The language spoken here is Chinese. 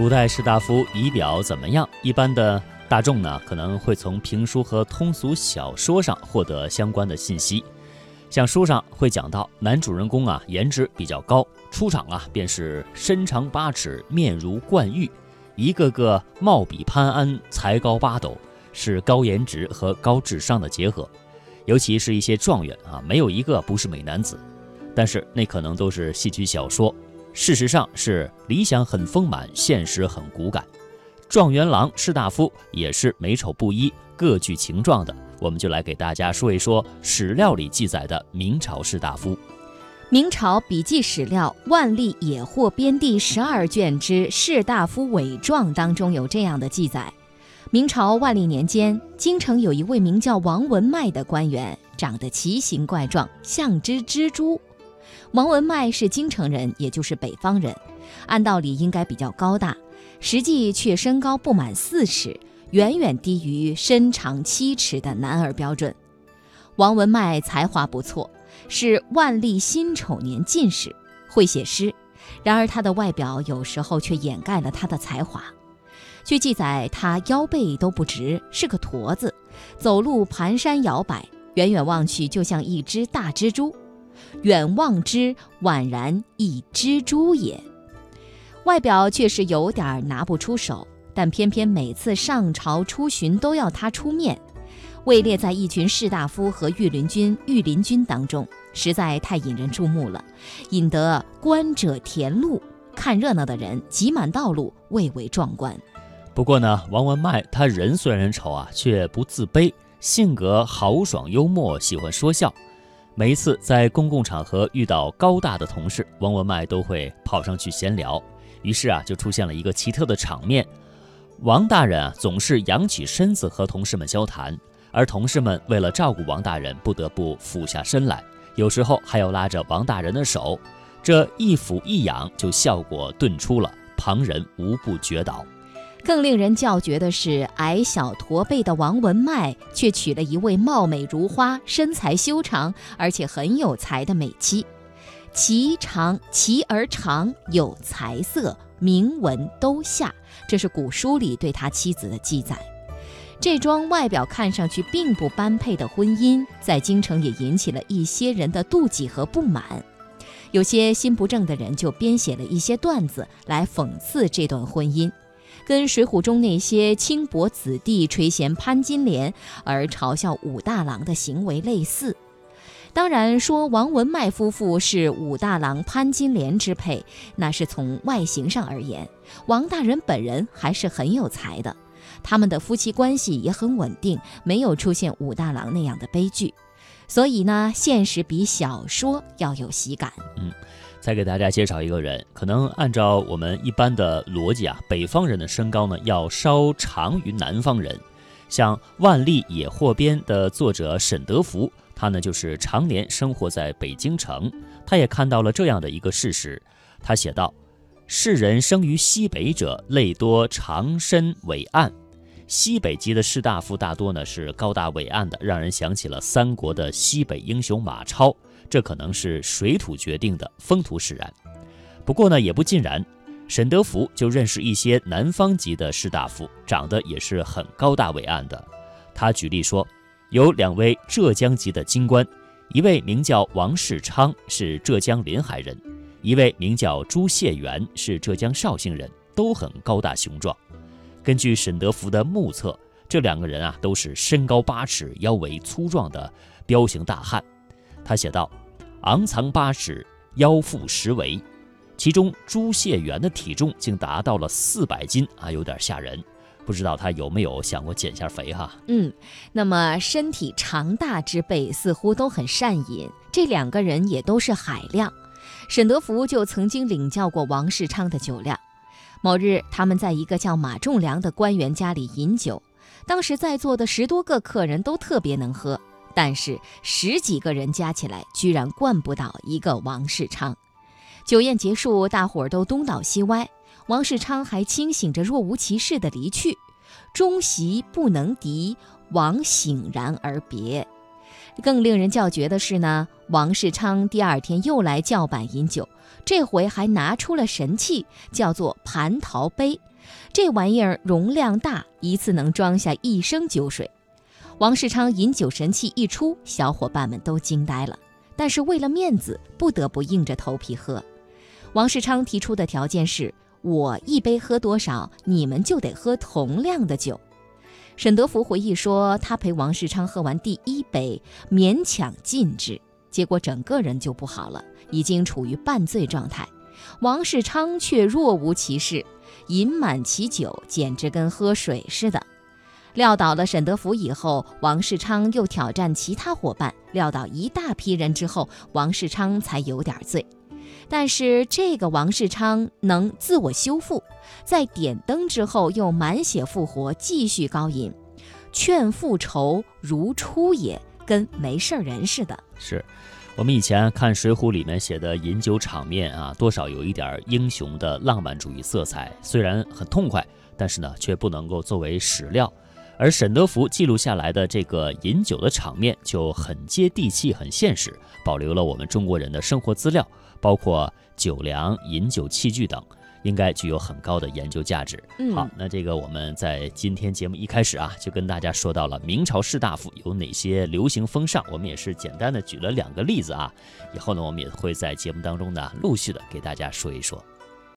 古代士大夫仪表怎么样？一般的大众呢，可能会从评书和通俗小说上获得相关的信息。像书上会讲到，男主人公啊，颜值比较高，出场啊便是身长八尺，面如冠玉，一个个貌比潘安，才高八斗，是高颜值和高智商的结合。尤其是一些状元啊，没有一个不是美男子。但是那可能都是戏曲小说。事实上是理想很丰满，现实很骨感。状元郎、士大夫也是美丑不一，各具情状的。我们就来给大家说一说史料里记载的明朝士大夫。明朝笔记史料《万历野获编》第十二卷之《士大夫伪状》当中有这样的记载：明朝万历年间，京城有一位名叫王文迈的官员，长得奇形怪状，像只蜘蛛。王文迈是京城人，也就是北方人，按道理应该比较高大，实际却身高不满四尺，远远低于身长七尺的男儿标准。王文迈才华不错，是万历辛丑年进士，会写诗。然而他的外表有时候却掩盖了他的才华。据记载，他腰背都不直，是个驼子，走路蹒跚摇摆，远远望去就像一只大蜘蛛。远望之，宛然一蜘蛛也。外表确实有点拿不出手，但偏偏每次上朝出巡都要他出面，位列在一群士大夫和御林军、御林军当中，实在太引人注目了，引得观者填路，看热闹的人挤满道路，蔚为壮观。不过呢，王文迈他人虽然丑啊，却不自卑，性格豪爽幽默，喜欢说笑。每一次在公共场合遇到高大的同事，王文迈都会跑上去闲聊。于是啊，就出现了一个奇特的场面：王大人啊总是仰起身子和同事们交谈，而同事们为了照顾王大人，不得不俯下身来，有时候还要拉着王大人的手。这一俯一仰，就效果顿出了，旁人无不觉倒。更令人叫绝的是，矮小驼背的王文迈却娶了一位貌美如花、身材修长而且很有才的美妻。其长其而长，有才色，名闻都下。这是古书里对他妻子的记载。这桩外表看上去并不般配的婚姻，在京城也引起了一些人的妒忌和不满。有些心不正的人就编写了一些段子来讽刺这段婚姻。跟《水浒》中那些轻薄子弟垂涎潘金莲而嘲笑武大郎的行为类似。当然，说王文迈夫妇是武大郎潘金莲之配，那是从外形上而言。王大人本人还是很有才的，他们的夫妻关系也很稳定，没有出现武大郎那样的悲剧。所以呢，现实比小说要有喜感。嗯。再给大家介绍一个人，可能按照我们一般的逻辑啊，北方人的身高呢要稍长于南方人。像《万历野获编》的作者沈德福，他呢就是常年生活在北京城，他也看到了这样的一个事实。他写道：“世人生于西北者，类多长身伟岸。西北籍的士大夫大多呢是高大伟岸的，让人想起了三国的西北英雄马超。”这可能是水土决定的，风土使然。不过呢，也不尽然。沈德福就认识一些南方籍的士大夫，长得也是很高大伟岸的。他举例说，有两位浙江籍的京官，一位名叫王世昌，是浙江临海人；一位名叫朱谢元，是浙江绍兴人，都很高大雄壮。根据沈德福的目测，这两个人啊，都是身高八尺、腰围粗壮的彪形大汉。他写道。昂藏八尺，腰腹十围，其中朱谢元的体重竟达到了四百斤啊，有点吓人。不知道他有没有想过减下肥哈？嗯，那么身体长大之辈似乎都很善饮，这两个人也都是海量。沈德福就曾经领教过王世昌的酒量。某日，他们在一个叫马仲良的官员家里饮酒，当时在座的十多个客人都特别能喝。但是十几个人加起来，居然灌不倒一个王世昌。酒宴结束，大伙儿都东倒西歪，王世昌还清醒着，若无其事地离去。终席不能敌，王醒然而别。更令人叫绝的是呢，王世昌第二天又来叫板饮酒，这回还拿出了神器，叫做蟠桃杯，这玩意儿容量大，一次能装下一升酒水。王世昌饮酒神器一出，小伙伴们都惊呆了。但是为了面子，不得不硬着头皮喝。王世昌提出的条件是：我一杯喝多少，你们就得喝同量的酒。沈德福回忆说，他陪王世昌喝完第一杯，勉强禁止，结果整个人就不好了，已经处于半醉状态。王世昌却若无其事，饮满其酒，简直跟喝水似的。撂倒了沈德福以后，王世昌又挑战其他伙伴，撂倒一大批人之后，王世昌才有点醉。但是这个王世昌能自我修复，在点灯之后又满血复活，继续高饮，劝复仇如初也，跟没事人似的。是。我们以前看《水浒》里面写的饮酒场面啊，多少有一点英雄的浪漫主义色彩。虽然很痛快，但是呢，却不能够作为史料。而沈德福记录下来的这个饮酒的场面就很接地气、很现实，保留了我们中国人的生活资料，包括酒粮、饮酒器具等。应该具有很高的研究价值。好，那这个我们在今天节目一开始啊，就跟大家说到了明朝士大夫有哪些流行风尚，我们也是简单的举了两个例子啊。以后呢，我们也会在节目当中呢，陆续的给大家说一说。